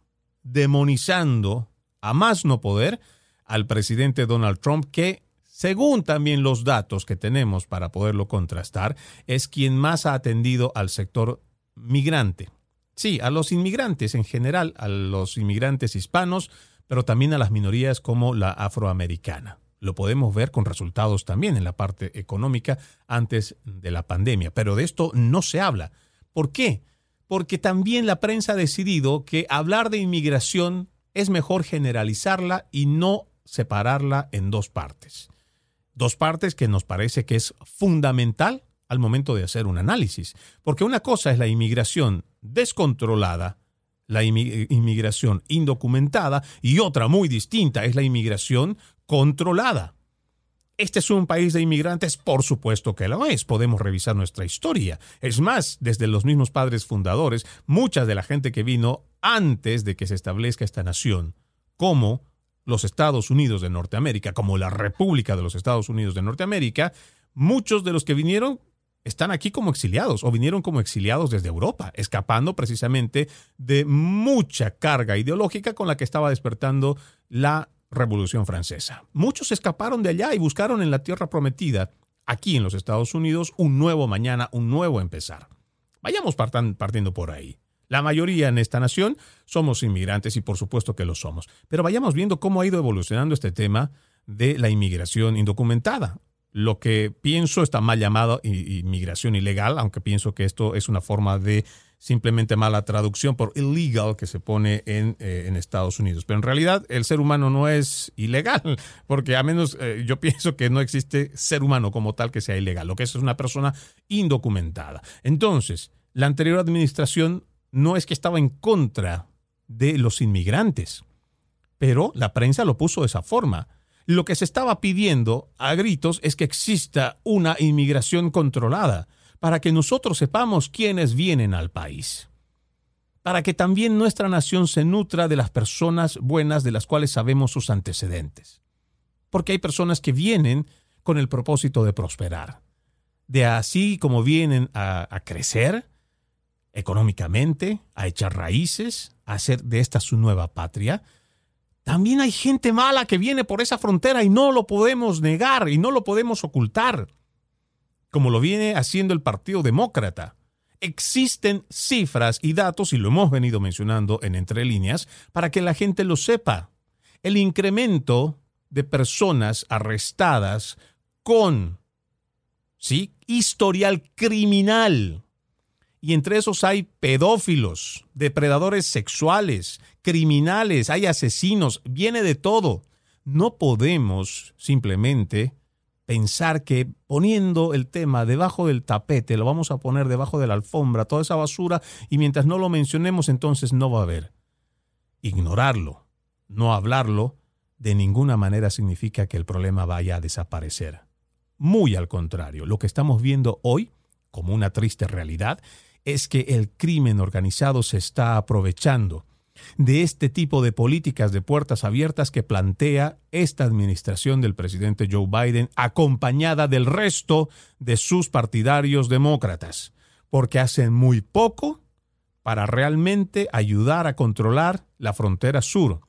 demonizando a más no poder al presidente Donald Trump, que, según también los datos que tenemos para poderlo contrastar, es quien más ha atendido al sector migrante. Sí, a los inmigrantes en general, a los inmigrantes hispanos, pero también a las minorías como la afroamericana. Lo podemos ver con resultados también en la parte económica antes de la pandemia, pero de esto no se habla. ¿Por qué? Porque también la prensa ha decidido que hablar de inmigración es mejor generalizarla y no separarla en dos partes. Dos partes que nos parece que es fundamental al momento de hacer un análisis. Porque una cosa es la inmigración descontrolada, la inmigración indocumentada, y otra muy distinta es la inmigración controlada. ¿Este es un país de inmigrantes? Por supuesto que lo es. Podemos revisar nuestra historia. Es más, desde los mismos padres fundadores, mucha de la gente que vino antes de que se establezca esta nación, como los Estados Unidos de Norteamérica, como la República de los Estados Unidos de Norteamérica, muchos de los que vinieron están aquí como exiliados o vinieron como exiliados desde Europa, escapando precisamente de mucha carga ideológica con la que estaba despertando la Revolución Francesa. Muchos escaparon de allá y buscaron en la tierra prometida, aquí en los Estados Unidos, un nuevo mañana, un nuevo empezar. Vayamos partiendo por ahí. La mayoría en esta nación somos inmigrantes y por supuesto que lo somos. Pero vayamos viendo cómo ha ido evolucionando este tema de la inmigración indocumentada. Lo que pienso está mal llamado inmigración ilegal, aunque pienso que esto es una forma de simplemente mala traducción por illegal que se pone en, eh, en, Estados Unidos. Pero en realidad el ser humano no es ilegal, (laughs) porque a menos eh, yo (laughs) pienso que no existe ser humano como tal que sea ilegal. Lo que es es una persona indocumentada. Entonces, la anterior administración no es que estaba en contra de los inmigrantes, pero la prensa lo puso de esa forma. Lo que se estaba pidiendo a gritos es que exista una inmigración controlada para que nosotros sepamos quiénes vienen al país, para que también nuestra nación se nutra de las personas buenas de las cuales sabemos sus antecedentes. Porque hay personas que vienen con el propósito de prosperar. De así como vienen a, crecer económicamente, a echar raíces, a hacer de esta su nueva patria, también hay gente mala que viene por esa frontera y no lo podemos negar y no lo podemos ocultar como lo viene haciendo el Partido Demócrata. Existen cifras y datos, y lo hemos venido mencionando en entre líneas, para que la gente lo sepa. El incremento de personas arrestadas con ¿sí? historial criminal. Y entre esos hay pedófilos, depredadores sexuales, criminales, hay asesinos, viene de todo. No podemos simplemente pensar que poniendo el tema debajo del tapete, lo vamos a poner debajo de la alfombra, toda esa basura, y mientras no lo mencionemos, entonces no va a haber. Ignorarlo, no hablarlo, de ninguna manera significa que el problema vaya a desaparecer. Muy al contrario, lo que estamos viendo hoy, como una triste realidad, es que el crimen organizado se está aprovechando de este tipo de políticas de puertas abiertas que plantea esta administración del presidente Joe Biden acompañada del resto de sus partidarios demócratas, porque hacen muy poco para realmente ayudar a controlar la frontera sur.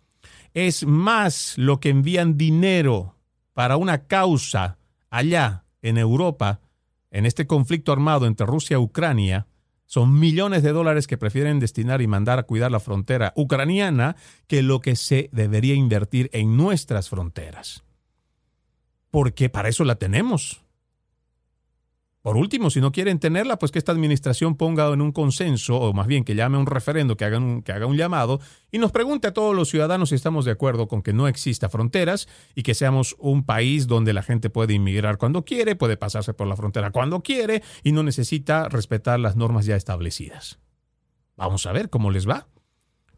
Es más lo que envían dinero para una causa allá en Europa, en este conflicto armado entre Rusia y Ucrania, son millones de dólares que prefieren destinar y mandar a cuidar la frontera ucraniana que lo que se debería invertir en nuestras fronteras. Porque para eso la tenemos. Por último, si no quieren tenerla, pues que esta administración ponga en un consenso, o más bien que llame a un referendo, que haga un, que haga un llamado, y nos pregunte a todos los ciudadanos si estamos de acuerdo con que no exista fronteras y que seamos un país donde la gente puede inmigrar cuando quiere, puede pasarse por la frontera cuando quiere y no necesita respetar las normas ya establecidas. Vamos a ver cómo les va.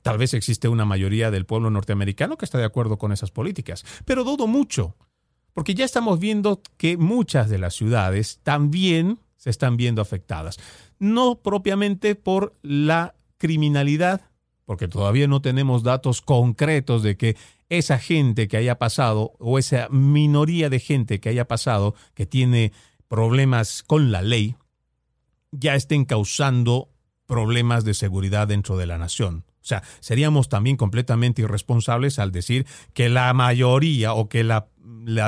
Tal vez existe una mayoría del pueblo norteamericano que está de acuerdo con esas políticas, pero dudo mucho porque ya estamos viendo que muchas de las ciudades también se están viendo afectadas. No propiamente por la criminalidad, porque todavía no tenemos datos concretos de que esa gente que haya pasado o esa minoría de gente que haya pasado que tiene problemas con la ley, ya estén causando problemas de seguridad dentro de la nación. O sea, seríamos también completamente irresponsables al decir que la mayoría o que la,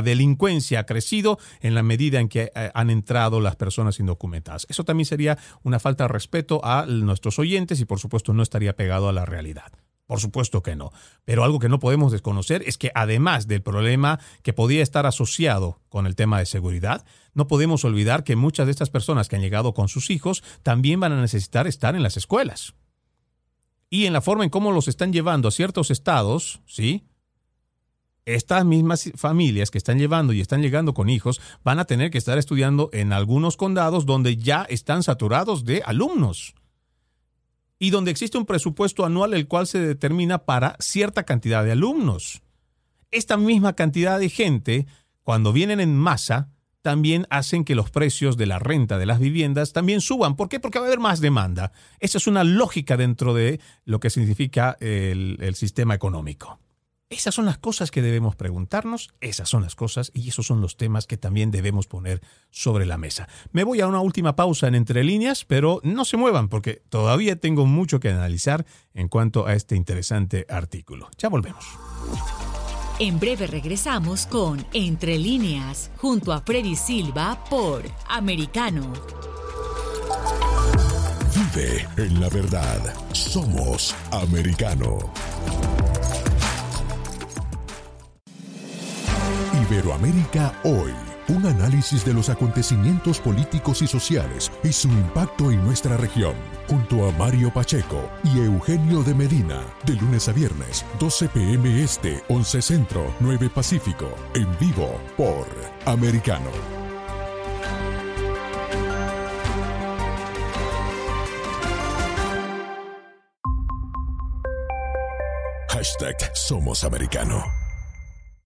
delincuencia ha crecido en la medida en que eh, han entrado las personas indocumentadas. Eso también sería una falta de respeto a nuestros oyentes y por supuesto no estaría pegado a la realidad. Por supuesto que no. Pero algo que no podemos desconocer es que además del problema que podía estar asociado con el tema de seguridad, no podemos olvidar que muchas de estas personas que han llegado con sus hijos también van a necesitar estar en las escuelas y en la forma en cómo los están llevando a ciertos estados, ¿sí? Estas mismas familias que están llevando y están llegando con hijos van a tener que estar estudiando en algunos condados donde ya están saturados de alumnos y donde existe un presupuesto anual el cual se determina para cierta cantidad de alumnos. Esta misma cantidad de gente, cuando vienen en masa, también hacen que los precios de la renta de las viviendas también suban. ¿Por qué? Porque va a haber más demanda. Esa es una lógica dentro de lo que significa el, el sistema económico. Esas son las cosas que debemos preguntarnos, esas son las cosas y esos son los temas que también debemos poner sobre la mesa. Me voy a una última pausa en entre líneas, pero no se muevan porque todavía tengo mucho que analizar en cuanto a este interesante artículo. Ya volvemos. En breve regresamos con Entre líneas, junto a Freddy Silva por Americano. Vive en la verdad. Somos Americano. Iberoamérica hoy. Un análisis de los acontecimientos políticos y sociales y su impacto en nuestra región, junto a Mario Pacheco y Eugenio de Medina, de lunes a viernes, 12 pm este, 11 centro, 9 pacífico, en vivo por Americano. Hashtag Somos Americano.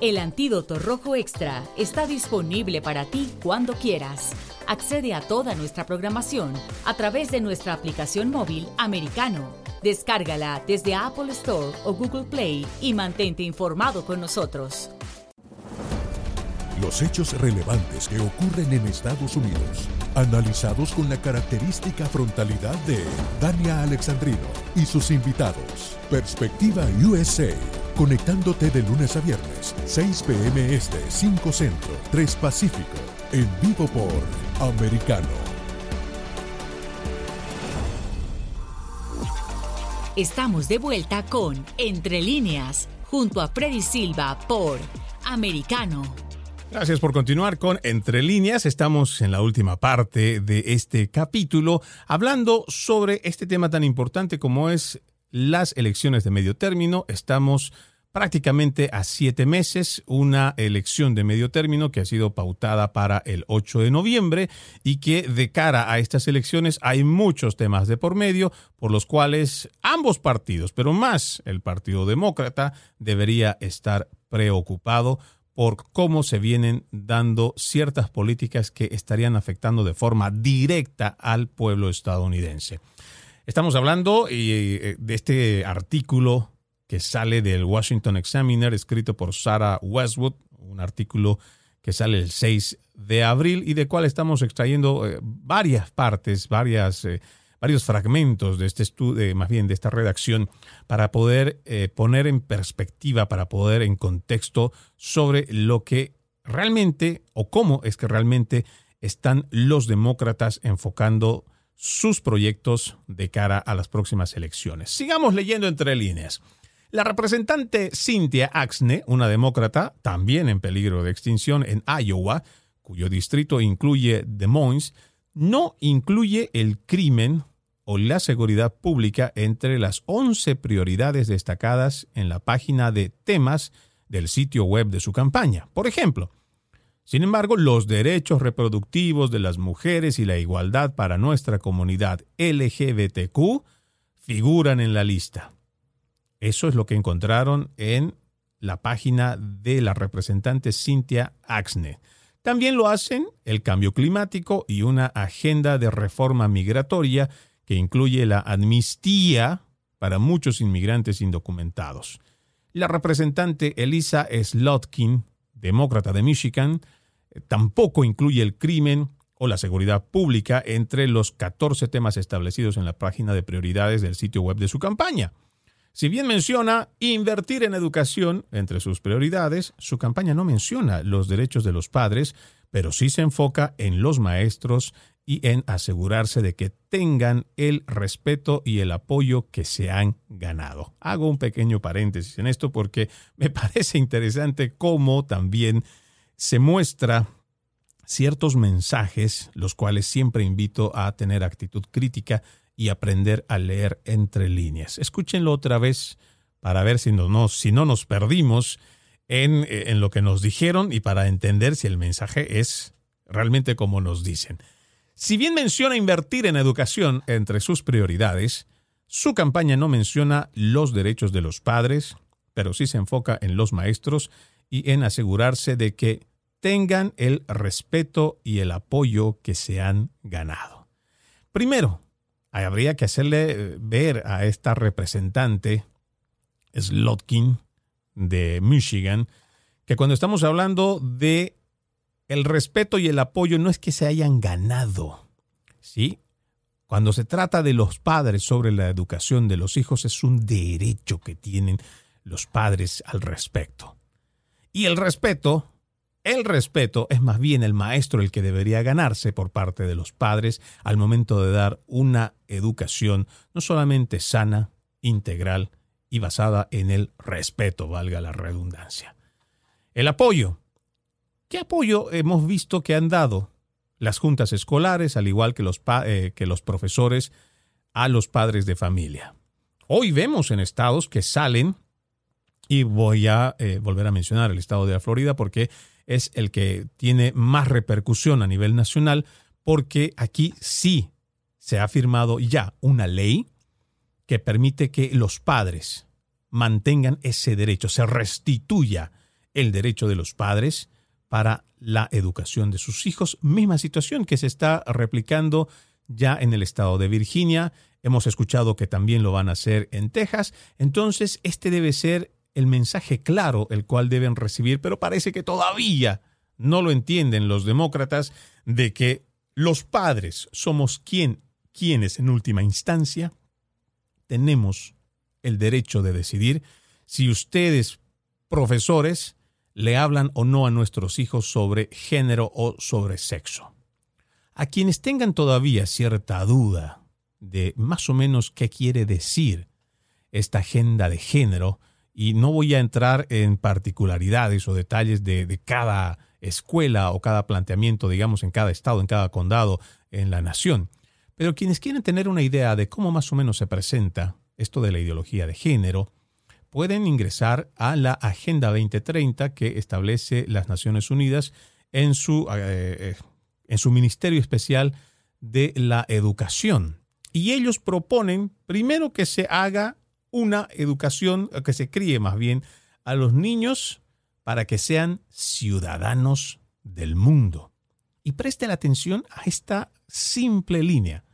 El antídoto rojo extra está disponible para ti cuando quieras. Accede a toda nuestra programación a través de nuestra aplicación móvil americano. Descárgala desde Apple Store o Google Play y mantente informado con nosotros. Los hechos relevantes que ocurren en Estados Unidos, analizados con la característica frontalidad de Dania Alexandrino y sus invitados. Perspectiva USA, conectándote de lunes a viernes, 6 p.m. Este, 5 Centro, 3 Pacífico, en vivo por Americano. Estamos de vuelta con Entre líneas, junto a Freddy Silva por Americano. Gracias por continuar con Entre líneas. Estamos en la última parte de este capítulo hablando sobre este tema tan importante como es las elecciones de medio término. Estamos prácticamente a siete meses, una elección de medio término que ha sido pautada para el 8 de noviembre y que de cara a estas elecciones hay muchos temas de por medio por los cuales ambos partidos, pero más el Partido Demócrata, debería estar preocupado por cómo se vienen dando ciertas políticas que estarían afectando de forma directa al pueblo estadounidense. Estamos hablando eh, de este artículo que sale del Washington Examiner, escrito por Sarah Westwood, un artículo que sale el 6 de abril y de cual estamos extrayendo eh, varias partes, varias eh, varios fragmentos de este estudio, más bien de esta redacción, para poder eh, poner en perspectiva, para poder en contexto sobre lo que realmente o cómo es que realmente están los demócratas enfocando sus proyectos de cara a las próximas elecciones. Sigamos leyendo entre líneas. La representante Cynthia Axne, una demócrata también en peligro de extinción en Iowa, cuyo distrito incluye Des Moines, no incluye el crimen o la seguridad pública entre las 11 prioridades destacadas en la página de temas del sitio web de su campaña. Por ejemplo, sin embargo, los derechos reproductivos de las mujeres y la igualdad para nuestra comunidad LGBTQ figuran en la lista. Eso es lo que encontraron en la página de la representante Cynthia Axne. También lo hacen el cambio climático y una agenda de reforma migratoria que incluye la amnistía para muchos inmigrantes indocumentados. La representante Elisa Slotkin, demócrata de Michigan, tampoco incluye el crimen o la seguridad pública entre los 14 temas establecidos en la página de prioridades del sitio web de su campaña. Si bien menciona invertir en educación entre sus prioridades, su campaña no menciona los derechos de los padres, pero sí se enfoca en los maestros y en asegurarse de que tengan el respeto y el apoyo que se han ganado. Hago un pequeño paréntesis en esto porque me (laughs) parece interesante cómo también se muestra ciertos mensajes, los cuales siempre invito a tener actitud crítica y aprender a leer entre líneas. Escúchenlo otra vez para ver si no, si no nos perdimos en, en lo que nos dijeron y para entender si el mensaje es realmente como nos dicen. Si bien menciona invertir en educación entre sus prioridades, su campaña no menciona los derechos de los padres, pero sí se enfoca en los maestros y en asegurarse de que tengan el respeto y el apoyo que se han ganado. Primero, habría que hacerle eh, ver a esta representante, Slotkin, de Michigan, que cuando estamos hablando de el respeto y el apoyo no es que se hayan ganado, ¿sí? Cuando se trata de los padres sobre la educación de los hijos es un derecho que tienen los padres al respecto. Y el respeto el respeto es más bien el maestro el que debería ganarse por parte de los padres al momento de dar una educación no solamente sana, integral y basada en el respeto, valga la redundancia. El apoyo. ¿Qué apoyo hemos visto que han dado las juntas escolares, al igual que los, eh, que los profesores, a los padres de familia? Hoy vemos en estados que salen, y voy a eh, volver a mencionar el estado de la Florida porque es el que tiene más repercusión a nivel nacional porque aquí sí se ha firmado ya una ley que permite que los padres mantengan ese derecho, se restituya el derecho de los padres para la educación de sus hijos. Misma situación que se está replicando ya en el estado de Virginia. Hemos escuchado que también lo van a hacer en Texas. Entonces, este debe ser el mensaje claro el cual deben recibir, pero parece que todavía no lo entienden los demócratas de que los padres somos quien, quienes en última instancia tenemos el derecho de decidir si ustedes, profesores, le hablan o no a nuestros hijos sobre género o sobre sexo. A quienes tengan todavía cierta duda de más o menos qué quiere decir esta agenda de género, y no voy a entrar en particularidades o detalles de, cada escuela o cada planteamiento, digamos, en cada estado, en cada condado, en la nación, pero quienes quieren tener una idea de cómo más o menos se presenta esto de la ideología de género, pueden ingresar a la Agenda 2030 que establece las Naciones Unidas en su, eh, eh, en su Ministerio Especial de la Educación. Y ellos proponen primero que se haga una educación, que se críe más bien a los niños para que sean ciudadanos del mundo. Y presten atención a esta simple línea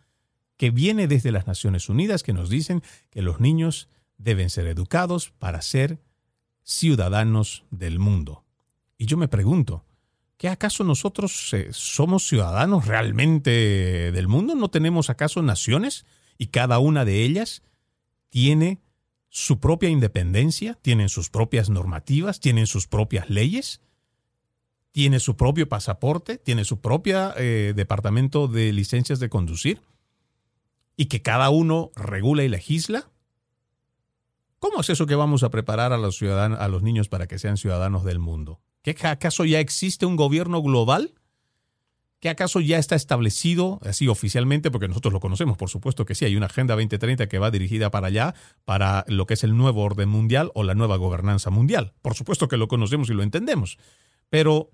que viene desde las Naciones Unidas que nos dicen que los niños deben ser educados para ser ciudadanos del mundo. Y yo me pregunto, ¿qué acaso nosotros eh, somos ciudadanos realmente del mundo? ¿No tenemos acaso naciones? Y cada una de ellas tiene su propia independencia, tienen sus propias normativas, tienen sus propias leyes, tiene su propio pasaporte, tiene su propio eh, departamento de licencias de conducir y que cada uno regula y legisla? ¿Cómo es eso que vamos a preparar a los, ciudadanos, a los niños para que sean ciudadanos del mundo? ¿Qué acaso ya existe un gobierno global? ¿Qué acaso ya está establecido así oficialmente? Porque nosotros lo conocemos, por supuesto que sí, hay una Agenda 2030 que va dirigida para allá, para lo que es el nuevo orden mundial o la nueva gobernanza mundial. Por supuesto que lo conocemos y lo entendemos. Pero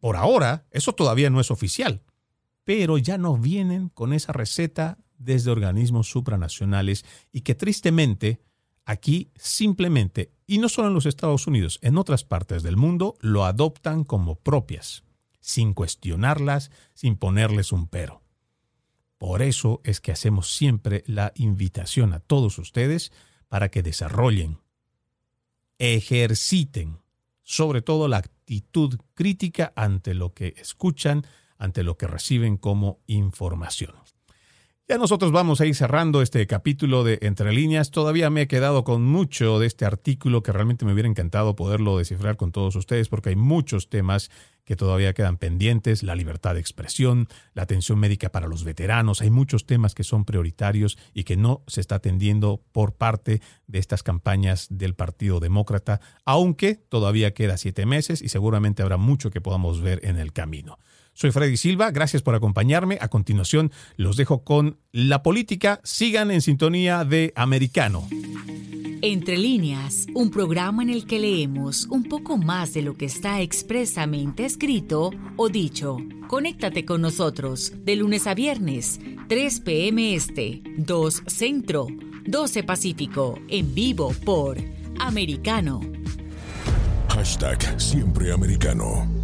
por ahora, eso todavía no es oficial. Pero ya nos vienen con esa receta desde organismos supranacionales y que tristemente aquí simplemente, y no solo en los Estados Unidos, en otras partes del mundo, lo adoptan como propias, sin cuestionarlas, sin ponerles un pero. Por eso es que hacemos siempre la invitación a todos ustedes para que desarrollen, ejerciten, sobre todo la actitud crítica ante lo que escuchan, ante lo que reciben como información. Ya nosotros vamos a ir cerrando este capítulo de Entre líneas. Todavía me he quedado con mucho de este artículo que realmente me hubiera encantado poderlo descifrar con todos ustedes porque hay muchos temas que todavía quedan pendientes, la libertad de expresión, la atención médica para los veteranos, hay muchos temas que son prioritarios y que no se está atendiendo por parte de estas campañas del Partido Demócrata, aunque todavía queda siete meses y seguramente habrá mucho que podamos ver en el camino. Soy Freddy Silva, gracias por acompañarme. A continuación los dejo con la política. Sigan en sintonía de Americano. Entre líneas, un programa en el que leemos un poco más de lo que está expresamente escrito o dicho. Conéctate con nosotros de lunes a viernes, 3 p.m. Este, 2 Centro, 12 Pacífico, en vivo por Americano. Hashtag Siempre Americano.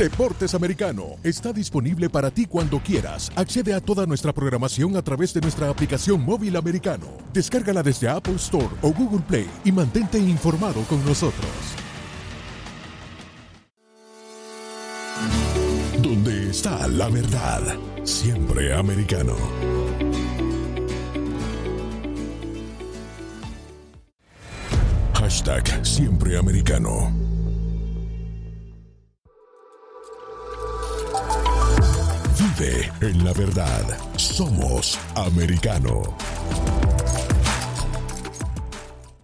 Deportes Americano está disponible para ti cuando quieras. Accede a toda nuestra programación a través de nuestra aplicación móvil americano. Descárgala desde Apple Store o Google Play y mantente informado con nosotros. Donde está la verdad, siempre americano. Hashtag siempre americano. En la verdad. Somos americano.